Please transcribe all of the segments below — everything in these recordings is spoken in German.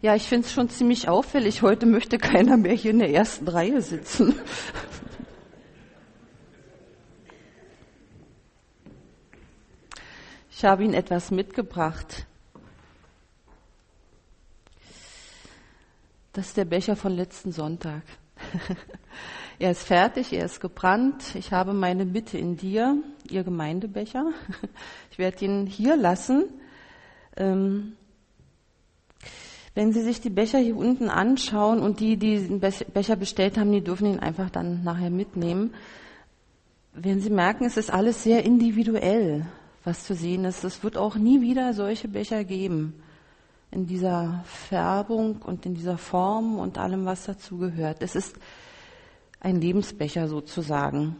Ja, ich finde es schon ziemlich auffällig. Heute möchte keiner mehr hier in der ersten Reihe sitzen. Ich habe Ihnen etwas mitgebracht. Das ist der Becher von letzten Sonntag. er ist fertig, er ist gebrannt. Ich habe meine Bitte in dir, Ihr Gemeindebecher. Ich werde ihn hier lassen. Ähm, wenn Sie sich die Becher hier unten anschauen und die, die den Becher bestellt haben, die dürfen ihn einfach dann nachher mitnehmen. Wenn Sie merken, es ist alles sehr individuell, was zu sehen ist. Es wird auch nie wieder solche Becher geben. In dieser Färbung und in dieser Form und allem, was dazu gehört. Es ist ein Lebensbecher sozusagen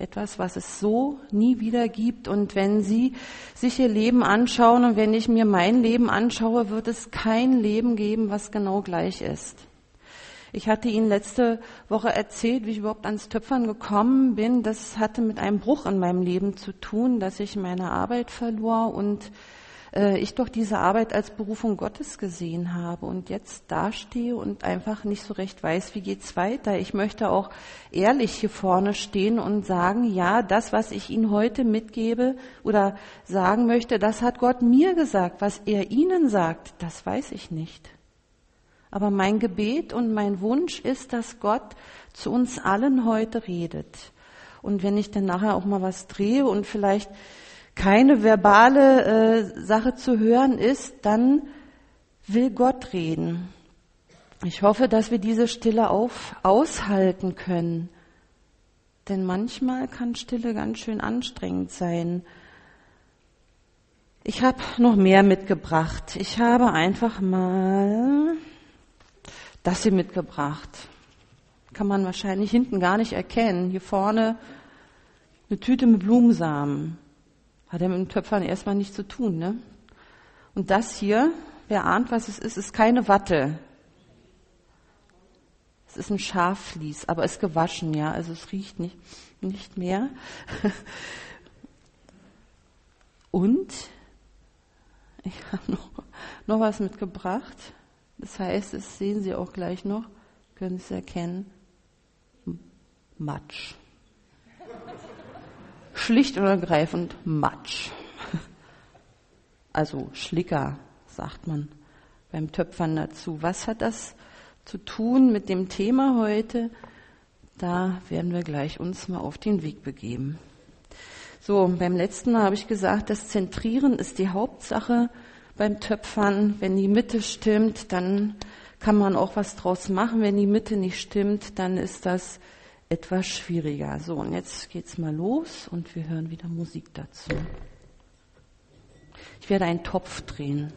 etwas, was es so nie wieder gibt. Und wenn Sie sich Ihr Leben anschauen und wenn ich mir mein Leben anschaue, wird es kein Leben geben, was genau gleich ist. Ich hatte Ihnen letzte Woche erzählt, wie ich überhaupt ans Töpfern gekommen bin. Das hatte mit einem Bruch in meinem Leben zu tun, dass ich meine Arbeit verlor und äh, ich doch diese Arbeit als Berufung Gottes gesehen habe und jetzt dastehe und einfach nicht so recht weiß, wie geht's weiter. Ich möchte auch ehrlich hier vorne stehen und sagen, ja, das, was ich Ihnen heute mitgebe oder sagen möchte, das hat Gott mir gesagt. Was er Ihnen sagt, das weiß ich nicht. Aber mein Gebet und mein Wunsch ist, dass Gott zu uns allen heute redet. Und wenn ich dann nachher auch mal was drehe und vielleicht keine verbale äh, Sache zu hören ist, dann will Gott reden. Ich hoffe, dass wir diese Stille auf, aushalten können. Denn manchmal kann Stille ganz schön anstrengend sein. Ich habe noch mehr mitgebracht. Ich habe einfach mal das hier mitgebracht. Kann man wahrscheinlich hinten gar nicht erkennen. Hier vorne eine Tüte mit Blumensamen. Hat ja mit dem Töpfern erstmal nichts zu tun, ne? Und das hier, wer ahnt, was es ist, ist keine Watte. Es ist ein Schafflies, aber ist gewaschen, ja, also es riecht nicht, nicht mehr. Und ich habe noch, noch was mitgebracht. Das heißt, das sehen Sie auch gleich noch, können Sie es erkennen. Matsch schlicht und ergreifend Matsch. Also Schlicker, sagt man beim Töpfern dazu. Was hat das zu tun mit dem Thema heute? Da werden wir gleich uns mal auf den Weg begeben. So, beim letzten Mal habe ich gesagt, das Zentrieren ist die Hauptsache beim Töpfern. Wenn die Mitte stimmt, dann kann man auch was draus machen. Wenn die Mitte nicht stimmt, dann ist das etwas schwieriger. So, und jetzt geht's mal los und wir hören wieder Musik dazu. Ich werde einen Topf drehen.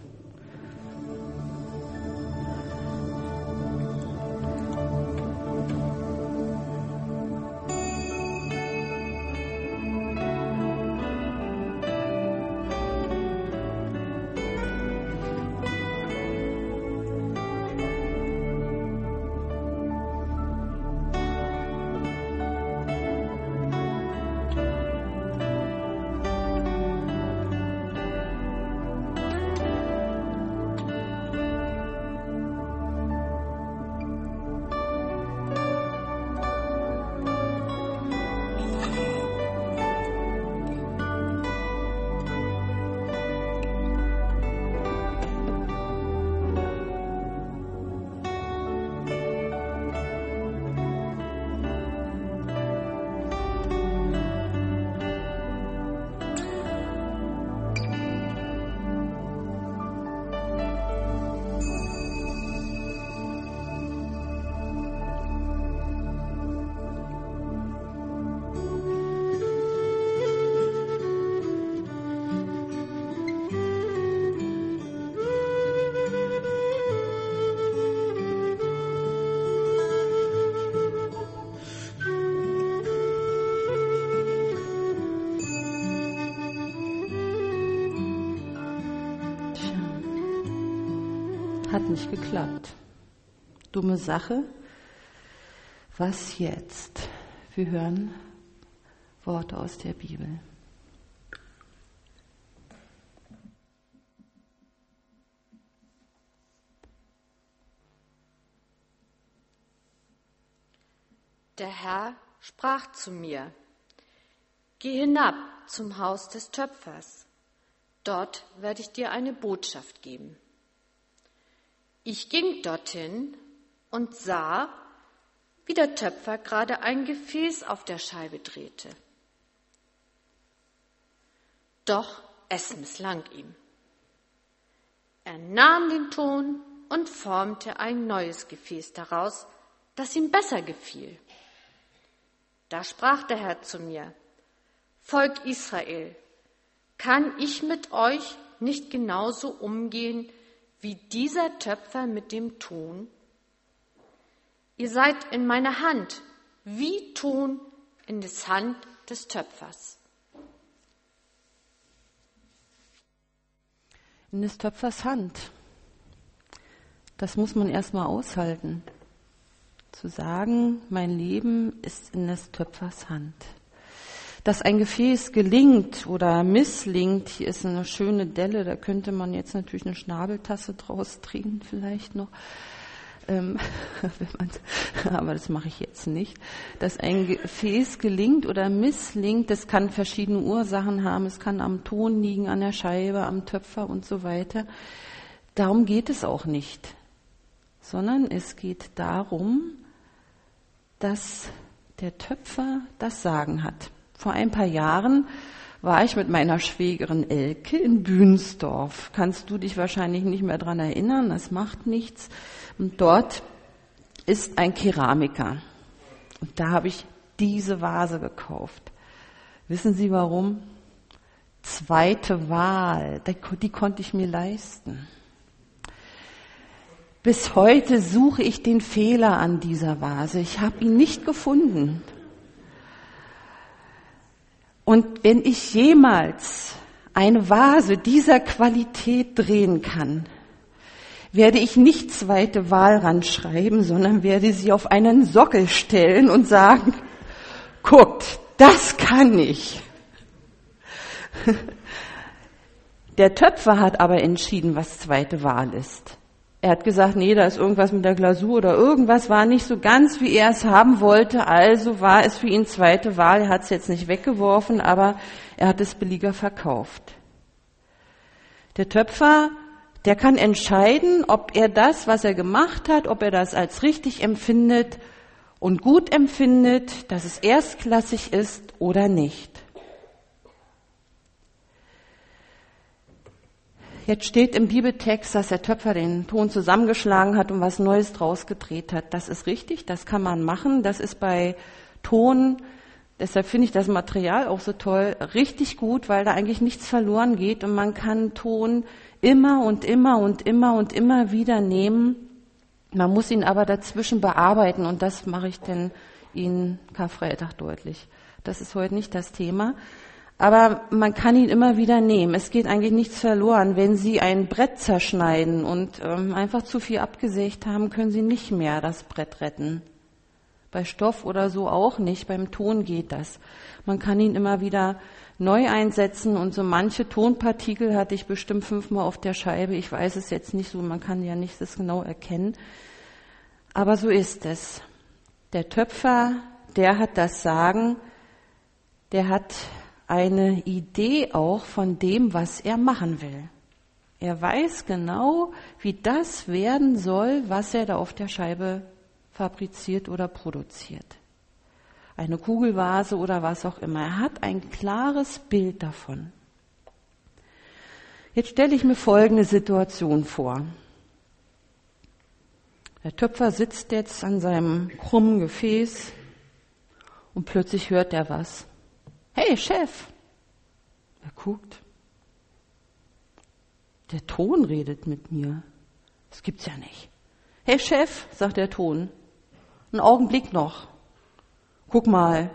nicht geklappt. Dumme Sache. Was jetzt? Wir hören Worte aus der Bibel. Der Herr sprach zu mir, Geh hinab zum Haus des Töpfers, dort werde ich dir eine Botschaft geben. Ich ging dorthin und sah, wie der Töpfer gerade ein Gefäß auf der Scheibe drehte. Doch es misslang ihm. Er nahm den Ton und formte ein neues Gefäß daraus, das ihm besser gefiel. Da sprach der Herr zu mir, Volk Israel, kann ich mit euch nicht genauso umgehen wie dieser Töpfer mit dem Ton? Ihr seid in meiner Hand, wie Ton in des Hand des Töpfers. In des Töpfers Hand. Das muss man erstmal aushalten. Zu sagen, mein Leben ist in des Töpfers Hand dass ein Gefäß gelingt oder misslingt. Hier ist eine schöne Delle, da könnte man jetzt natürlich eine Schnabeltasse draus drehen, vielleicht noch. Ähm, aber das mache ich jetzt nicht. Dass ein Gefäß gelingt oder misslingt, das kann verschiedene Ursachen haben. Es kann am Ton liegen, an der Scheibe, am Töpfer und so weiter. Darum geht es auch nicht, sondern es geht darum, dass der Töpfer das Sagen hat. Vor ein paar Jahren war ich mit meiner Schwägerin Elke in Bühnsdorf. Kannst du dich wahrscheinlich nicht mehr dran erinnern, das macht nichts. Und dort ist ein Keramiker. Und da habe ich diese Vase gekauft. Wissen Sie warum? Zweite Wahl, die konnte ich mir leisten. Bis heute suche ich den Fehler an dieser Vase. Ich habe ihn nicht gefunden. Und wenn ich jemals eine Vase dieser Qualität drehen kann, werde ich nicht zweite Wahl ranschreiben, sondern werde sie auf einen Sockel stellen und sagen, guckt, das kann ich. Der Töpfer hat aber entschieden, was zweite Wahl ist. Er hat gesagt, nee, da ist irgendwas mit der Glasur oder irgendwas war nicht so ganz, wie er es haben wollte. Also war es für ihn zweite Wahl. Er hat es jetzt nicht weggeworfen, aber er hat es billiger verkauft. Der Töpfer, der kann entscheiden, ob er das, was er gemacht hat, ob er das als richtig empfindet und gut empfindet, dass es erstklassig ist oder nicht. Jetzt steht im Bibeltext, dass der Töpfer den Ton zusammengeschlagen hat und was Neues draus gedreht hat. Das ist richtig, das kann man machen. Das ist bei Ton, deshalb finde ich das Material auch so toll, richtig gut, weil da eigentlich nichts verloren geht und man kann Ton immer und immer und immer und immer wieder nehmen. Man muss ihn aber dazwischen bearbeiten und das mache ich denn Ihnen Karfreitag deutlich. Das ist heute nicht das Thema. Aber man kann ihn immer wieder nehmen. Es geht eigentlich nichts verloren. Wenn Sie ein Brett zerschneiden und ähm, einfach zu viel abgesägt haben, können Sie nicht mehr das Brett retten. Bei Stoff oder so auch nicht. Beim Ton geht das. Man kann ihn immer wieder neu einsetzen und so manche Tonpartikel hatte ich bestimmt fünfmal auf der Scheibe. Ich weiß es jetzt nicht so, man kann ja nicht das genau erkennen. Aber so ist es. Der Töpfer, der hat das Sagen, der hat eine Idee auch von dem, was er machen will. Er weiß genau, wie das werden soll, was er da auf der Scheibe fabriziert oder produziert. Eine Kugelvase oder was auch immer. Er hat ein klares Bild davon. Jetzt stelle ich mir folgende Situation vor. Der Töpfer sitzt jetzt an seinem krummen Gefäß und plötzlich hört er was. Hey, Chef! Er guckt. Der Ton redet mit mir. Das gibt's ja nicht. Hey, Chef, sagt der Ton. Einen Augenblick noch. Guck mal,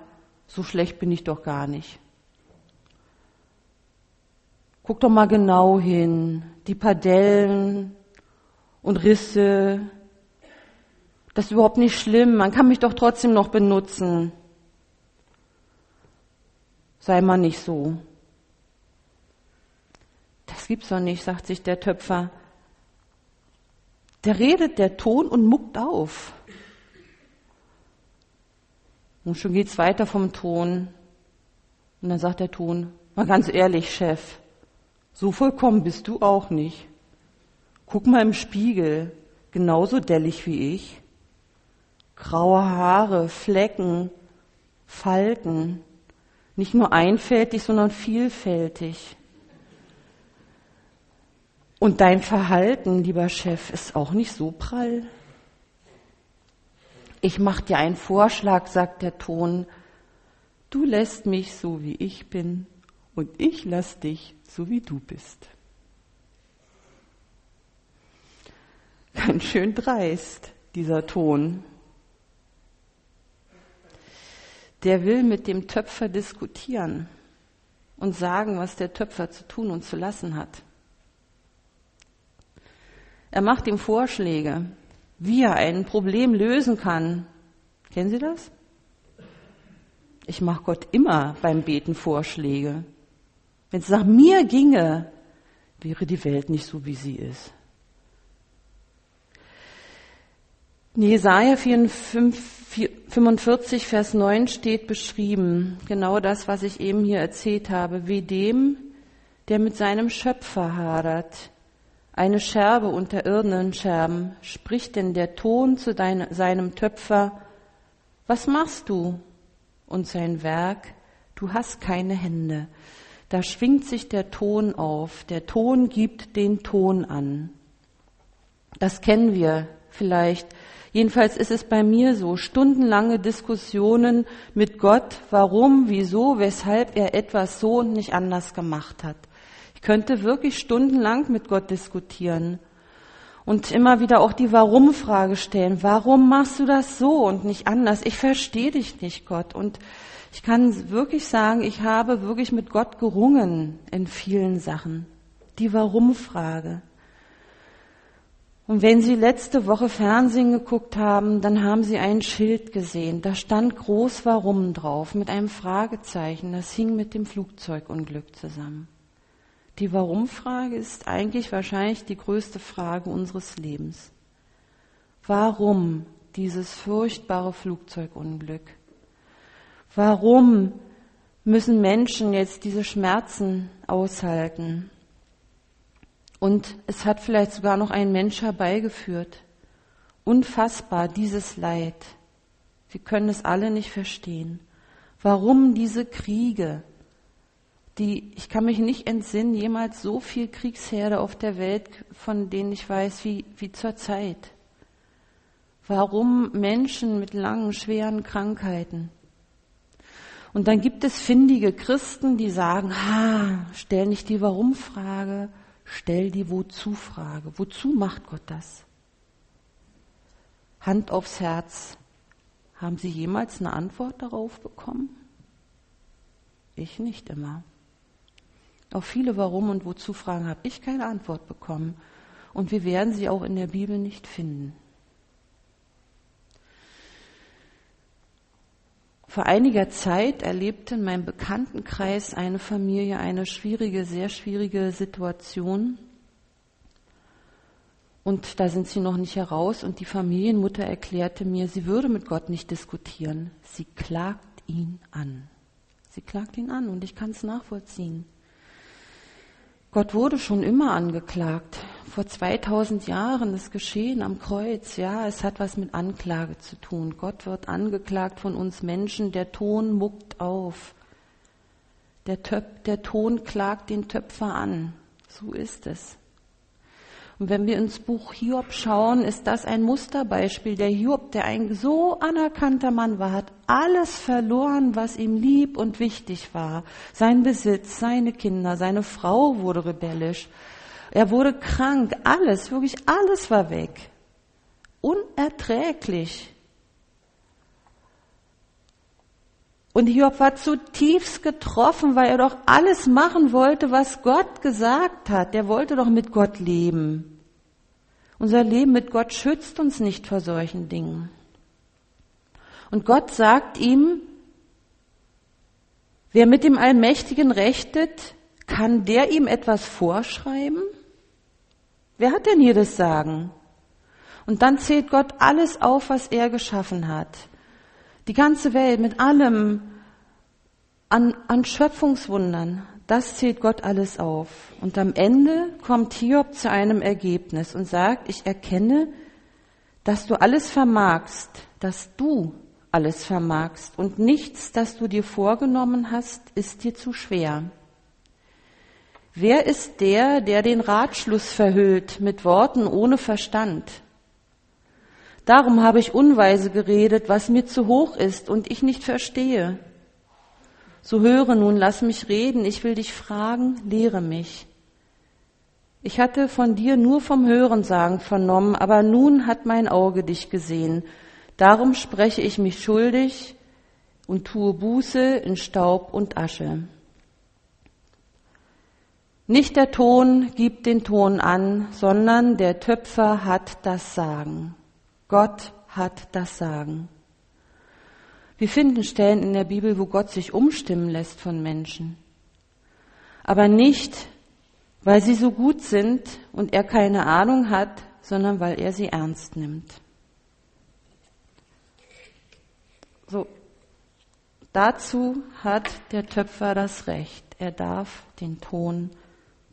so schlecht bin ich doch gar nicht. Guck doch mal genau hin. Die Padellen und Risse. Das ist überhaupt nicht schlimm. Man kann mich doch trotzdem noch benutzen. Sei mal nicht so. Das gibt's doch nicht, sagt sich der Töpfer. Der redet der Ton und muckt auf. Und schon geht's weiter vom Ton. Und dann sagt der Ton, mal ganz ehrlich, Chef, so vollkommen bist du auch nicht. Guck mal im Spiegel, genauso dellig wie ich. Graue Haare, Flecken, Falten. Nicht nur einfältig, sondern vielfältig. Und dein Verhalten, lieber Chef, ist auch nicht so prall. Ich mach dir einen Vorschlag, sagt der Ton. Du lässt mich so, wie ich bin, und ich lass dich so, wie du bist. Ganz schön dreist, dieser Ton. Der will mit dem Töpfer diskutieren und sagen, was der Töpfer zu tun und zu lassen hat. Er macht ihm Vorschläge, wie er ein Problem lösen kann. Kennen Sie das? Ich mache Gott immer beim Beten Vorschläge. Wenn es nach mir ginge, wäre die Welt nicht so, wie sie ist. In Jesaja 45, Vers 9 steht beschrieben, genau das, was ich eben hier erzählt habe, wie dem, der mit seinem Schöpfer hadert, eine Scherbe unter irdenen Scherben, spricht denn der Ton zu dein, seinem Töpfer, was machst du? Und sein Werk, du hast keine Hände. Da schwingt sich der Ton auf. Der Ton gibt den Ton an. Das kennen wir vielleicht. Jedenfalls ist es bei mir so. Stundenlange Diskussionen mit Gott, warum, wieso, weshalb er etwas so und nicht anders gemacht hat. Ich könnte wirklich stundenlang mit Gott diskutieren und immer wieder auch die Warum-Frage stellen. Warum machst du das so und nicht anders? Ich verstehe dich nicht, Gott. Und ich kann wirklich sagen, ich habe wirklich mit Gott gerungen in vielen Sachen. Die Warum-Frage. Und wenn Sie letzte Woche Fernsehen geguckt haben, dann haben Sie ein Schild gesehen. Da stand groß Warum drauf mit einem Fragezeichen. Das hing mit dem Flugzeugunglück zusammen. Die Warum-Frage ist eigentlich wahrscheinlich die größte Frage unseres Lebens. Warum dieses furchtbare Flugzeugunglück? Warum müssen Menschen jetzt diese Schmerzen aushalten? Und es hat vielleicht sogar noch ein Mensch herbeigeführt. Unfassbar, dieses Leid. Wir können es alle nicht verstehen. Warum diese Kriege? die, ich kann mich nicht entsinnen, jemals so viel Kriegsherde auf der Welt, von denen ich weiß, wie, wie zur Zeit. Warum Menschen mit langen, schweren Krankheiten? Und dann gibt es findige Christen, die sagen, ha, stell nicht die Warum-Frage, stell die Wozu-Frage. Wozu macht Gott das? Hand aufs Herz. Haben Sie jemals eine Antwort darauf bekommen? Ich nicht immer. Auf viele Warum und Wozu Fragen habe ich keine Antwort bekommen. Und wir werden sie auch in der Bibel nicht finden. Vor einiger Zeit erlebte in meinem Bekanntenkreis eine Familie eine schwierige, sehr schwierige Situation. Und da sind sie noch nicht heraus. Und die Familienmutter erklärte mir, sie würde mit Gott nicht diskutieren. Sie klagt ihn an. Sie klagt ihn an und ich kann es nachvollziehen. Gott wurde schon immer angeklagt. Vor 2000 Jahren ist geschehen am Kreuz. Ja, es hat was mit Anklage zu tun. Gott wird angeklagt von uns Menschen. Der Ton muckt auf. Der, Töp, der Ton klagt den Töpfer an. So ist es. Und wenn wir ins Buch Hiob schauen, ist das ein Musterbeispiel. Der Hiob, der ein so anerkannter Mann war, hat alles verloren, was ihm lieb und wichtig war. Sein Besitz, seine Kinder, seine Frau wurde rebellisch. Er wurde krank, alles, wirklich alles war weg. Unerträglich. Und Hiob war zutiefst getroffen, weil er doch alles machen wollte, was Gott gesagt hat. Er wollte doch mit Gott leben. Unser Leben mit Gott schützt uns nicht vor solchen Dingen. Und Gott sagt ihm, wer mit dem Allmächtigen rechtet, kann der ihm etwas vorschreiben? Wer hat denn hier das Sagen? Und dann zählt Gott alles auf, was er geschaffen hat Die ganze Welt mit allem an, an Schöpfungswundern, das zählt Gott alles auf. Und am Ende kommt Hiob zu einem Ergebnis und sagt, ich erkenne, dass du alles vermagst, dass du alles vermagst und nichts, das du dir vorgenommen hast, ist dir zu schwer. Wer ist der, der den Ratschluss verhüllt mit Worten ohne Verstand? Darum habe ich unweise geredet, was mir zu hoch ist und ich nicht verstehe. So höre nun, lass mich reden, ich will dich fragen, lehre mich. Ich hatte von dir nur vom Hörensagen vernommen, aber nun hat mein Auge dich gesehen. Darum spreche ich mich schuldig und tue Buße in Staub und Asche. Nicht der Ton gibt den Ton an, sondern der Töpfer hat das Sagen. Gott hat das Sagen. Wir finden Stellen in der Bibel, wo Gott sich umstimmen lässt von Menschen. Aber nicht, weil sie so gut sind und er keine Ahnung hat, sondern weil er sie ernst nimmt. So, dazu hat der Töpfer das Recht. Er darf den Ton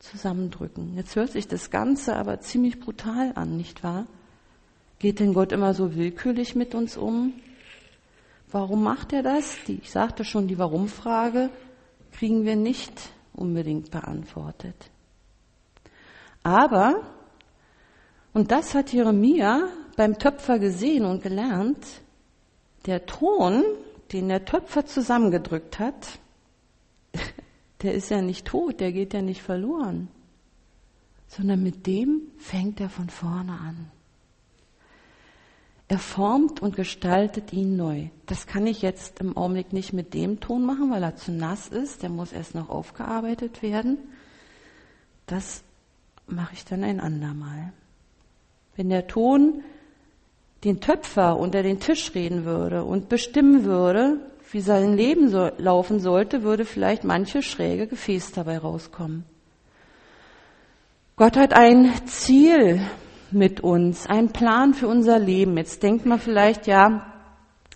zusammendrücken. Jetzt hört sich das Ganze aber ziemlich brutal an, nicht wahr? Geht denn Gott immer so willkürlich mit uns um? Warum macht er das? Die, ich sagte schon, die Warum-Frage kriegen wir nicht unbedingt beantwortet. Aber, und das hat Jeremia beim Töpfer gesehen und gelernt, der Ton, den der Töpfer zusammengedrückt hat, der ist ja nicht tot, der geht ja nicht verloren, sondern mit dem fängt er von vorne an. Er formt und gestaltet ihn neu. Das kann ich jetzt im Augenblick nicht mit dem Ton machen, weil er zu nass ist. Der muss erst noch aufgearbeitet werden. Das mache ich dann ein andermal. Wenn der Ton den Töpfer unter den Tisch reden würde und bestimmen würde, wie sein Leben so laufen sollte, würde vielleicht manche schräge Gefäß dabei rauskommen. Gott hat ein Ziel mit uns, einen Plan für unser Leben. Jetzt denkt man vielleicht, ja,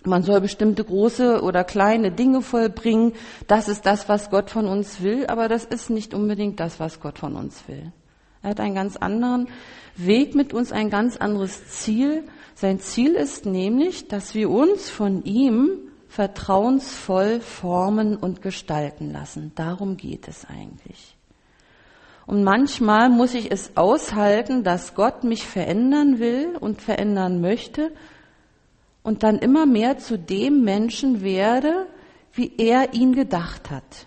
man soll bestimmte große oder kleine Dinge vollbringen. Das ist das, was Gott von uns will, aber das ist nicht unbedingt das, was Gott von uns will. Er hat einen ganz anderen Weg mit uns, ein ganz anderes Ziel. Sein Ziel ist nämlich, dass wir uns von ihm vertrauensvoll formen und gestalten lassen. Darum geht es eigentlich. Und manchmal muss ich es aushalten, dass Gott mich verändern will und verändern möchte und dann immer mehr zu dem Menschen werde, wie er ihn gedacht hat.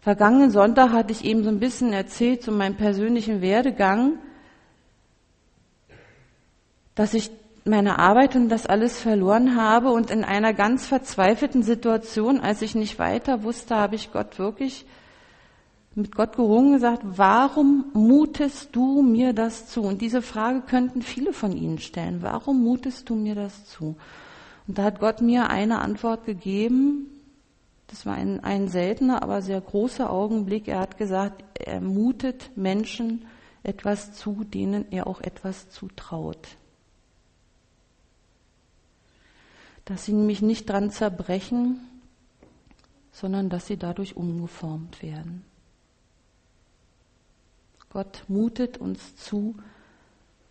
Vergangenen Sonntag hatte ich eben so ein bisschen erzählt zu meinem persönlichen Werdegang, dass ich meine Arbeit und das alles verloren habe und in einer ganz verzweifelten Situation, als ich nicht weiter wusste, habe ich Gott wirklich mit Gott gerungen gesagt, warum mutest du mir das zu? Und diese Frage könnten viele von Ihnen stellen. Warum mutest du mir das zu? Und da hat Gott mir eine Antwort gegeben. Das war ein, ein seltener, aber sehr großer Augenblick. Er hat gesagt, er mutet Menschen etwas zu, denen er auch etwas zutraut. Dass sie nämlich nicht dran zerbrechen, sondern dass sie dadurch umgeformt werden. Gott mutet uns zu,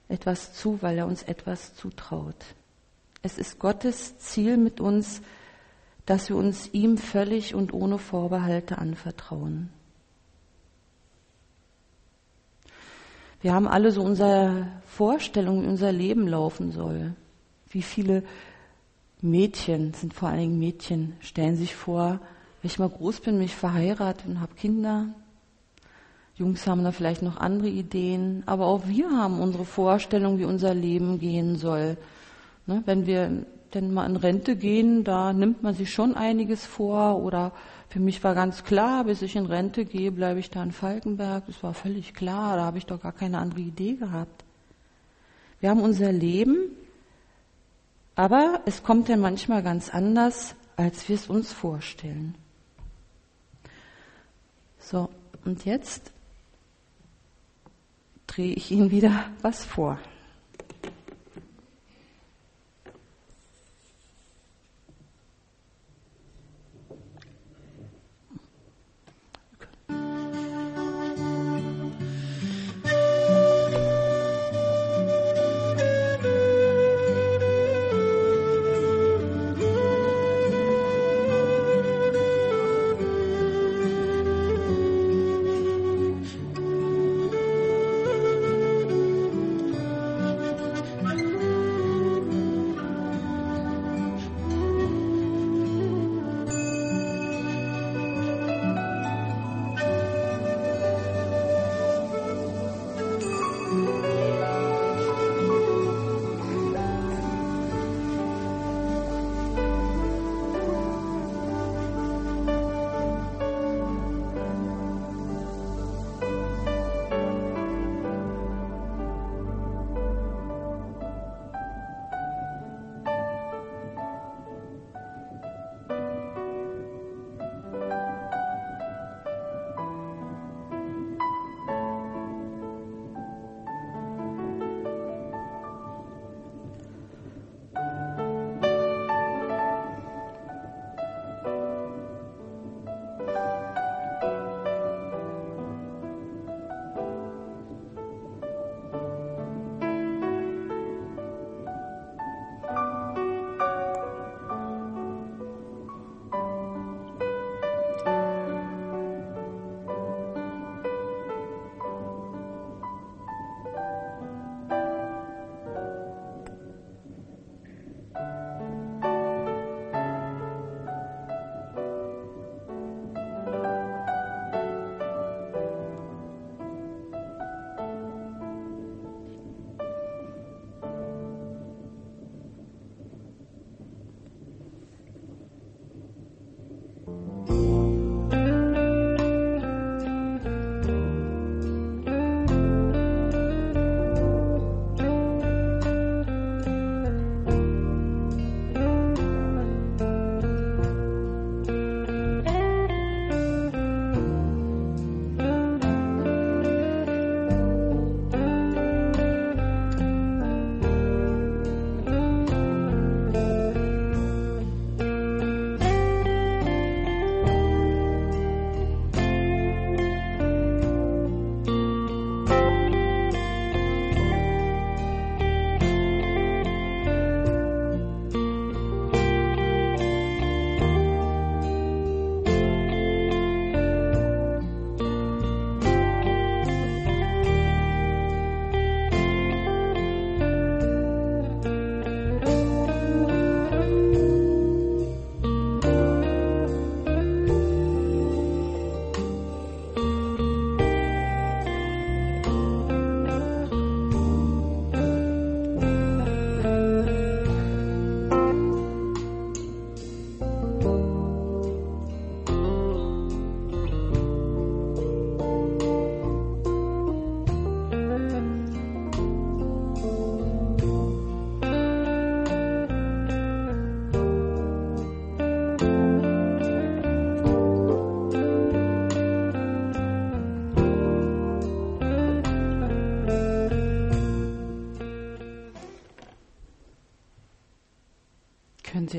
etwas zu, weil er uns etwas zutraut. Es ist Gottes Ziel mit uns, dass wir uns ihm völlig und ohne Vorbehalte anvertrauen. Wir haben alle so unsere Vorstellung, wie unser Leben laufen soll. Wie viele Mädchen, sind vor allen Dingen Mädchen, stellen sich vor, wenn ich mal groß bin, mich verheiratet und habe Kinder, Jungs haben da vielleicht noch andere Ideen, aber auch wir haben unsere Vorstellung, wie unser Leben gehen soll. Ne, wenn wir denn mal in Rente gehen, da nimmt man sich schon einiges vor oder für mich war ganz klar, bis ich in Rente gehe, bleibe ich da in Falkenberg. Das war völlig klar, da habe ich doch gar keine andere Idee gehabt. Wir haben unser Leben, aber es kommt ja manchmal ganz anders, als wir es uns vorstellen. So, und jetzt drehe ich Ihnen wieder was vor.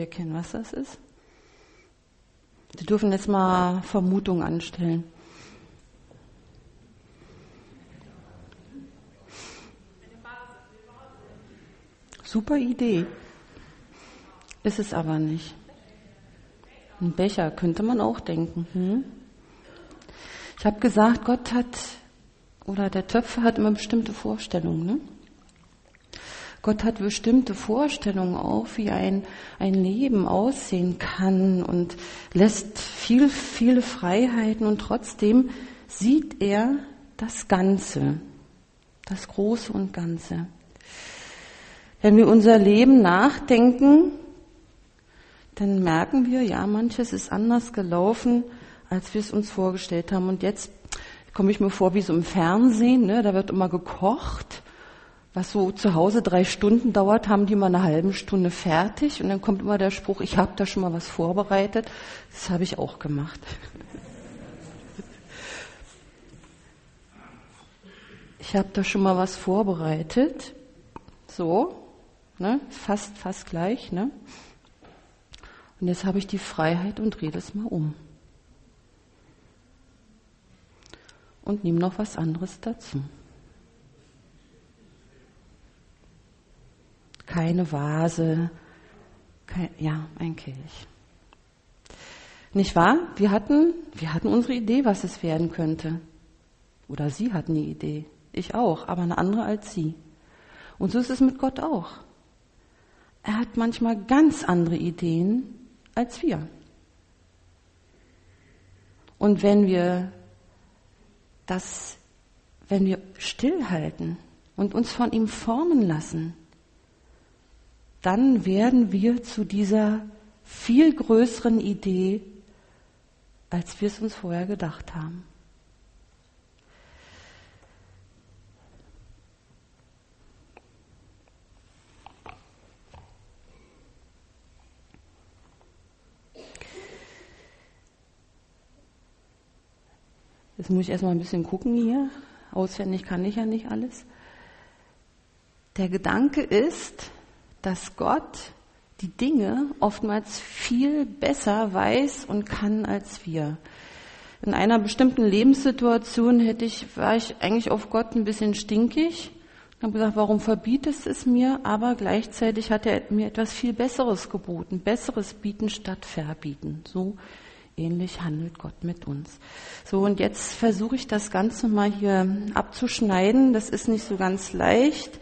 Erkennen, was das ist? Sie dürfen jetzt mal Vermutungen anstellen. Super Idee. Ist es aber nicht. Ein Becher könnte man auch denken. Hm? Ich habe gesagt, Gott hat, oder der Töpfer hat immer bestimmte Vorstellungen. Ne? Gott hat bestimmte Vorstellungen auch, wie ein, ein Leben aussehen kann und lässt viel, viele Freiheiten und trotzdem sieht er das Ganze, das Große und Ganze. Wenn wir unser Leben nachdenken, dann merken wir, ja, manches ist anders gelaufen, als wir es uns vorgestellt haben. Und jetzt komme ich mir vor wie so im Fernsehen, ne? da wird immer gekocht was so zu Hause drei Stunden dauert, haben die mal eine halbe Stunde fertig und dann kommt immer der Spruch, ich habe da schon mal was vorbereitet. Das habe ich auch gemacht. Ich habe da schon mal was vorbereitet. So, ne? fast, fast gleich. Ne? Und jetzt habe ich die Freiheit und drehe es mal um. Und nehme noch was anderes dazu. Keine Vase, kein, ja, ein Kelch. Nicht wahr? Wir hatten, wir hatten unsere Idee, was es werden könnte. Oder Sie hatten die Idee. Ich auch, aber eine andere als Sie. Und so ist es mit Gott auch. Er hat manchmal ganz andere Ideen als wir. Und wenn wir das, wenn wir stillhalten und uns von ihm formen lassen, dann werden wir zu dieser viel größeren Idee, als wir es uns vorher gedacht haben. Jetzt muss ich erstmal ein bisschen gucken hier. Auswendig kann ich ja nicht alles. Der Gedanke ist, dass Gott die Dinge oftmals viel besser weiß und kann als wir. In einer bestimmten Lebenssituation hätte ich, war ich eigentlich auf Gott ein bisschen stinkig und habe gesagt, warum verbietest es mir? Aber gleichzeitig hat er mir etwas viel Besseres geboten. Besseres bieten statt verbieten. So ähnlich handelt Gott mit uns. So, und jetzt versuche ich das Ganze mal hier abzuschneiden. Das ist nicht so ganz leicht.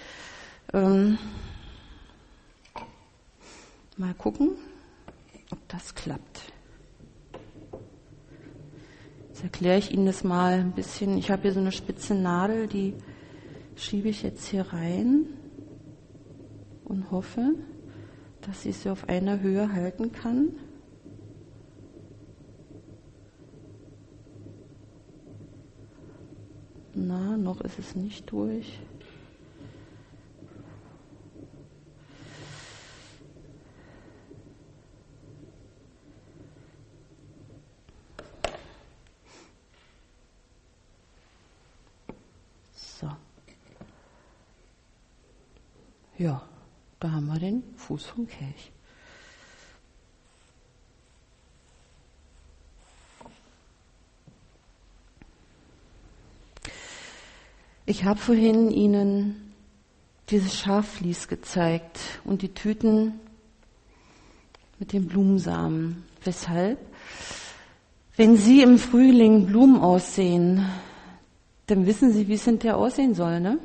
Ähm, Mal gucken, ob das klappt. Jetzt erkläre ich Ihnen das mal ein bisschen. Ich habe hier so eine spitze Nadel, die schiebe ich jetzt hier rein und hoffe, dass ich sie auf einer Höhe halten kann. Na, noch ist es nicht durch. Ja, da haben wir den Fuß vom Kelch. Ich habe vorhin Ihnen dieses Schafflies gezeigt und die Tüten mit den Blumensamen. Weshalb? Wenn Sie im Frühling Blumen aussehen, dann wissen Sie, wie es hinterher aussehen soll, ne?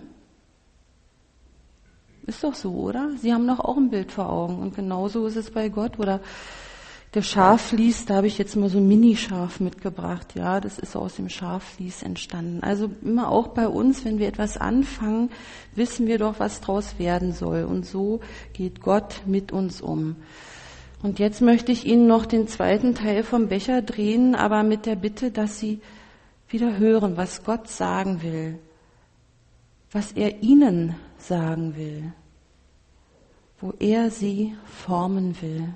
Ist doch so, oder? Sie haben doch auch ein Bild vor Augen. Und genauso ist es bei Gott. Oder der Schafvlies, da habe ich jetzt mal so ein Mini-Schaf mitgebracht. Ja, das ist aus dem Schafvlies entstanden. Also immer auch bei uns, wenn wir etwas anfangen, wissen wir doch, was draus werden soll. Und so geht Gott mit uns um. Und jetzt möchte ich Ihnen noch den zweiten Teil vom Becher drehen, aber mit der Bitte, dass Sie wieder hören, was Gott sagen will, was er Ihnen sagen will, wo er sie formen will.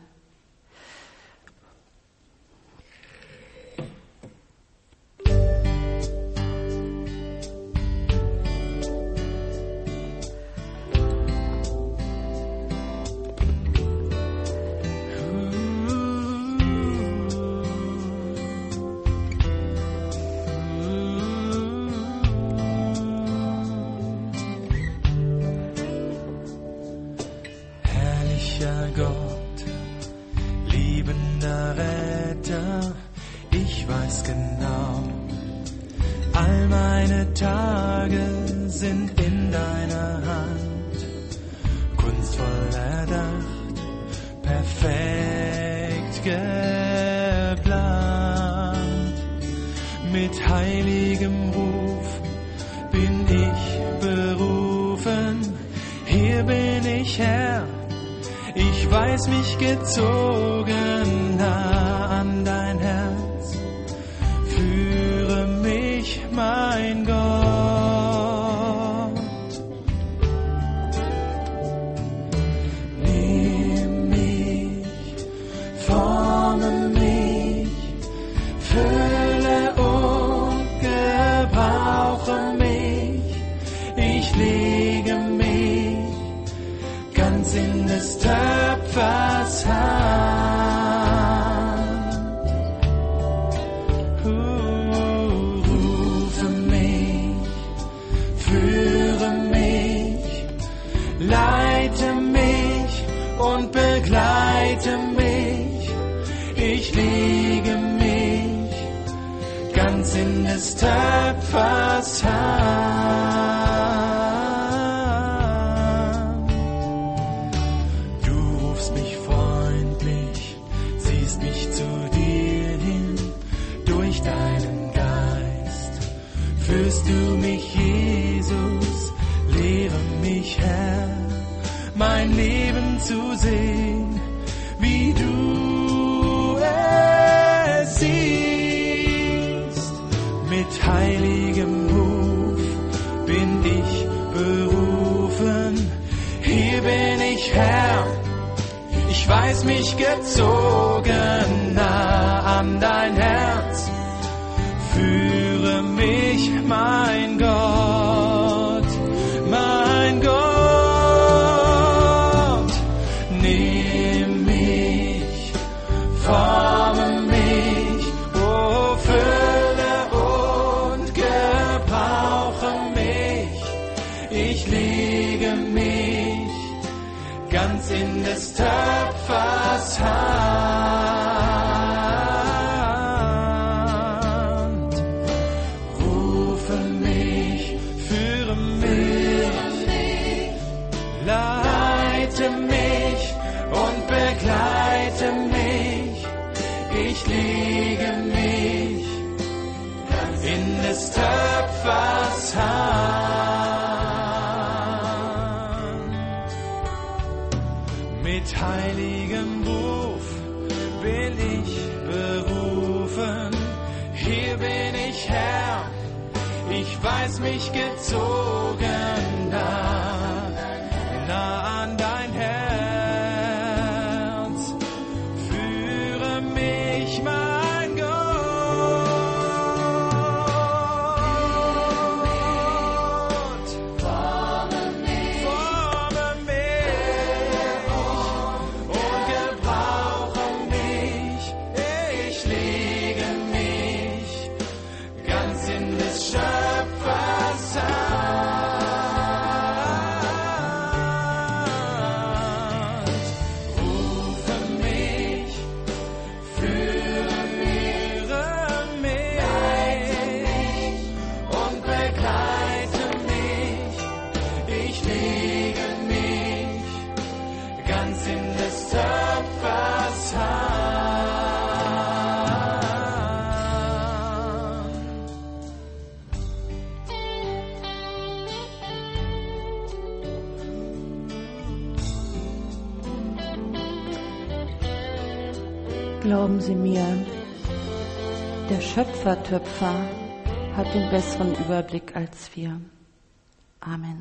Weiß mich gezogen nah Ich lege mich ganz in des Töpfers Hand. Du rufst mich freundlich, ziehst mich zu dir hin, durch deinen Geist führst du mich, Jesus, lehre mich, Herr, mein Leben zu sehen, weiß mich gezogen nah an dein Herz. Führe mich, mein Gott, mein Gott. Nimm mich, forme mich, oh, fülle und gebrauche mich. Ich lege mich ganz in des Töpfers Hand. Mich gezogen Glauben Sie mir, der Schöpfertöpfer hat den besseren Überblick als wir. Amen.